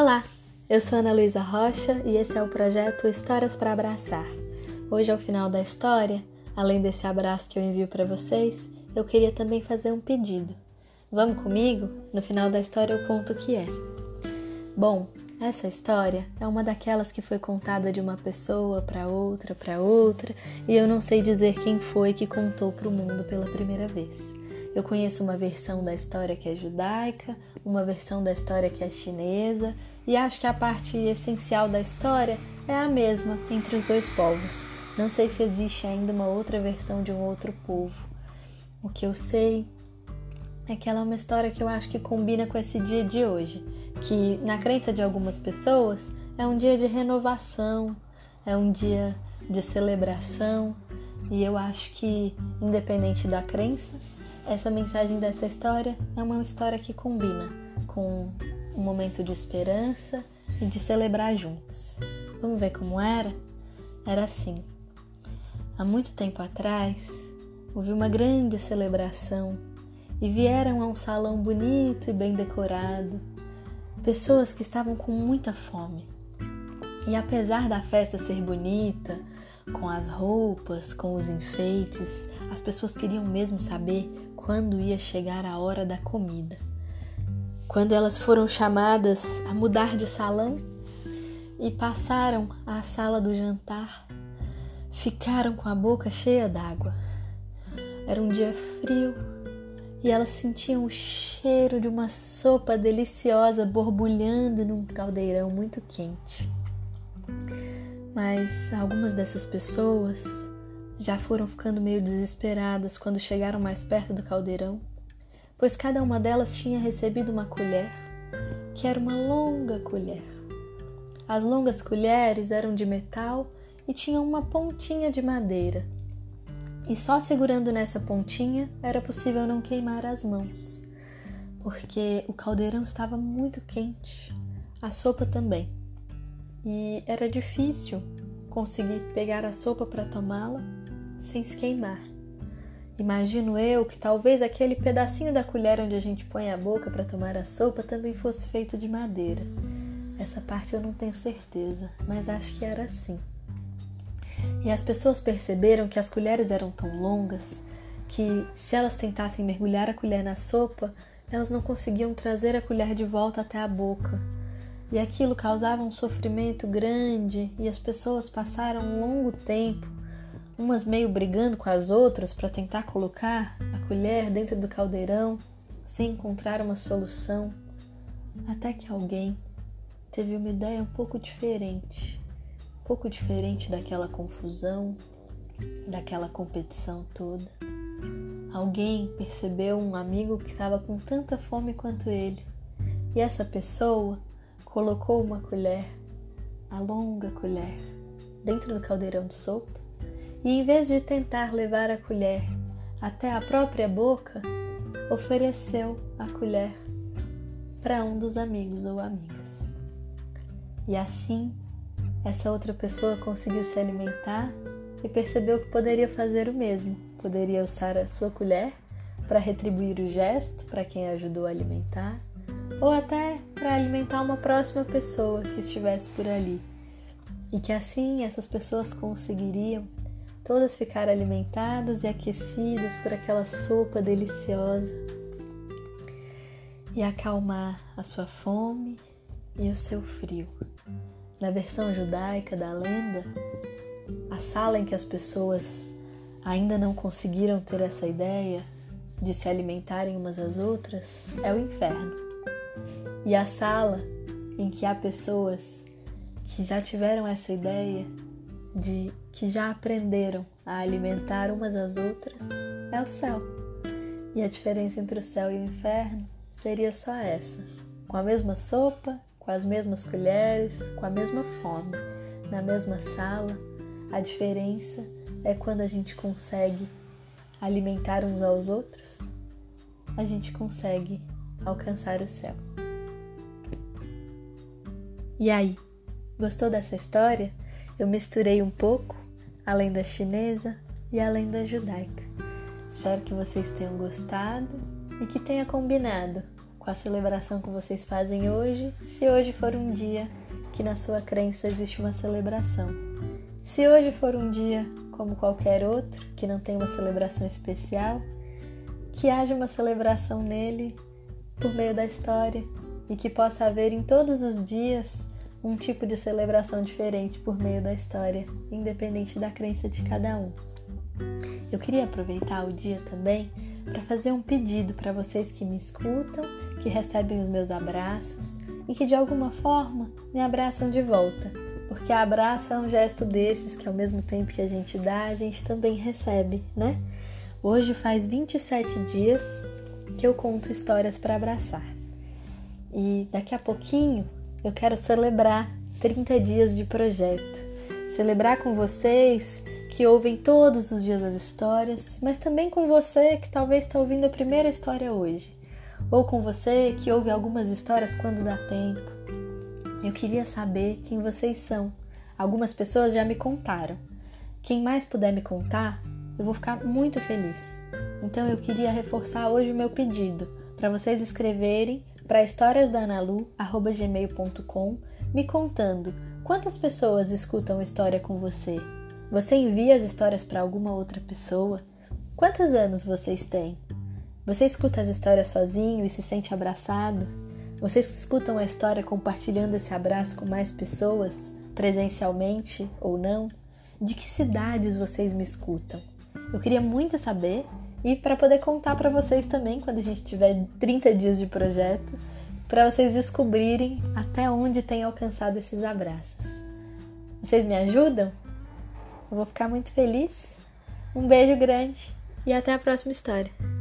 Olá, eu sou Ana Luísa Rocha e esse é o projeto Histórias para Abraçar. Hoje, ao final da história, além desse abraço que eu envio para vocês, eu queria também fazer um pedido. Vamos comigo? No final da história eu conto o que é. Bom, essa história é uma daquelas que foi contada de uma pessoa para outra, para outra, e eu não sei dizer quem foi que contou para o mundo pela primeira vez. Eu conheço uma versão da história que é judaica, uma versão da história que é chinesa, e acho que a parte essencial da história é a mesma entre os dois povos. Não sei se existe ainda uma outra versão de um outro povo. O que eu sei é que ela é uma história que eu acho que combina com esse dia de hoje que na crença de algumas pessoas é um dia de renovação, é um dia de celebração, e eu acho que, independente da crença, essa mensagem dessa história é uma história que combina com um momento de esperança e de celebrar juntos. Vamos ver como era? Era assim. Há muito tempo atrás, houve uma grande celebração e vieram a um salão bonito e bem decorado pessoas que estavam com muita fome. E apesar da festa ser bonita, com as roupas, com os enfeites, as pessoas queriam mesmo saber quando ia chegar a hora da comida. Quando elas foram chamadas a mudar de salão e passaram à sala do jantar, ficaram com a boca cheia d'água. Era um dia frio e elas sentiam o cheiro de uma sopa deliciosa borbulhando num caldeirão muito quente. Mas algumas dessas pessoas já foram ficando meio desesperadas quando chegaram mais perto do caldeirão, pois cada uma delas tinha recebido uma colher, que era uma longa colher. As longas colheres eram de metal e tinham uma pontinha de madeira e só segurando nessa pontinha era possível não queimar as mãos, porque o caldeirão estava muito quente, a sopa também. E era difícil conseguir pegar a sopa para tomá-la sem se queimar. Imagino eu que talvez aquele pedacinho da colher onde a gente põe a boca para tomar a sopa também fosse feito de madeira. Essa parte eu não tenho certeza, mas acho que era assim. E as pessoas perceberam que as colheres eram tão longas que, se elas tentassem mergulhar a colher na sopa, elas não conseguiam trazer a colher de volta até a boca. E aquilo causava um sofrimento grande, e as pessoas passaram um longo tempo, umas meio brigando com as outras para tentar colocar a colher dentro do caldeirão, sem encontrar uma solução, até que alguém teve uma ideia um pouco diferente pouco diferente daquela confusão, daquela competição toda. Alguém percebeu um amigo que estava com tanta fome quanto ele, e essa pessoa colocou uma colher, a longa colher, dentro do caldeirão de sopa, e em vez de tentar levar a colher até a própria boca, ofereceu a colher para um dos amigos ou amigas. E assim essa outra pessoa conseguiu se alimentar e percebeu que poderia fazer o mesmo. Poderia usar a sua colher para retribuir o gesto para quem ajudou a alimentar, ou até para alimentar uma próxima pessoa que estivesse por ali. E que assim essas pessoas conseguiriam todas ficar alimentadas e aquecidas por aquela sopa deliciosa e acalmar a sua fome e o seu frio. Na versão judaica da lenda, a sala em que as pessoas ainda não conseguiram ter essa ideia de se alimentarem umas às outras é o inferno. E a sala em que há pessoas que já tiveram essa ideia de que já aprenderam a alimentar umas às outras é o céu. E a diferença entre o céu e o inferno seria só essa: com a mesma sopa com as mesmas colheres, com a mesma fome, na mesma sala. A diferença é quando a gente consegue alimentar uns aos outros, a gente consegue alcançar o céu. E aí, gostou dessa história? Eu misturei um pouco, além da chinesa e além da judaica. Espero que vocês tenham gostado e que tenha combinado com a celebração que vocês fazem hoje, se hoje for um dia que na sua crença existe uma celebração. Se hoje for um dia como qualquer outro, que não tem uma celebração especial, que haja uma celebração nele por meio da história e que possa haver em todos os dias um tipo de celebração diferente por meio da história, independente da crença de cada um. Eu queria aproveitar o dia também para fazer um pedido para vocês que me escutam, que recebem os meus abraços e que de alguma forma me abraçam de volta, porque abraço é um gesto desses que ao mesmo tempo que a gente dá, a gente também recebe, né? Hoje faz 27 dias que eu conto histórias para abraçar. E daqui a pouquinho eu quero celebrar 30 dias de projeto. Celebrar com vocês que ouvem todos os dias as histórias, mas também com você que talvez está ouvindo a primeira história hoje, ou com você que ouve algumas histórias quando dá tempo. Eu queria saber quem vocês são. Algumas pessoas já me contaram. Quem mais puder me contar, eu vou ficar muito feliz. Então eu queria reforçar hoje o meu pedido para vocês escreverem para historiasdanalu@gmail.com me contando quantas pessoas escutam história com você. Você envia as histórias para alguma outra pessoa? Quantos anos vocês têm? Você escuta as histórias sozinho e se sente abraçado? Vocês escutam a história compartilhando esse abraço com mais pessoas, presencialmente ou não? De que cidades vocês me escutam? Eu queria muito saber e para poder contar para vocês também quando a gente tiver 30 dias de projeto, para vocês descobrirem até onde tem alcançado esses abraços. Vocês me ajudam? Eu vou ficar muito feliz. Um beijo grande e até a próxima história.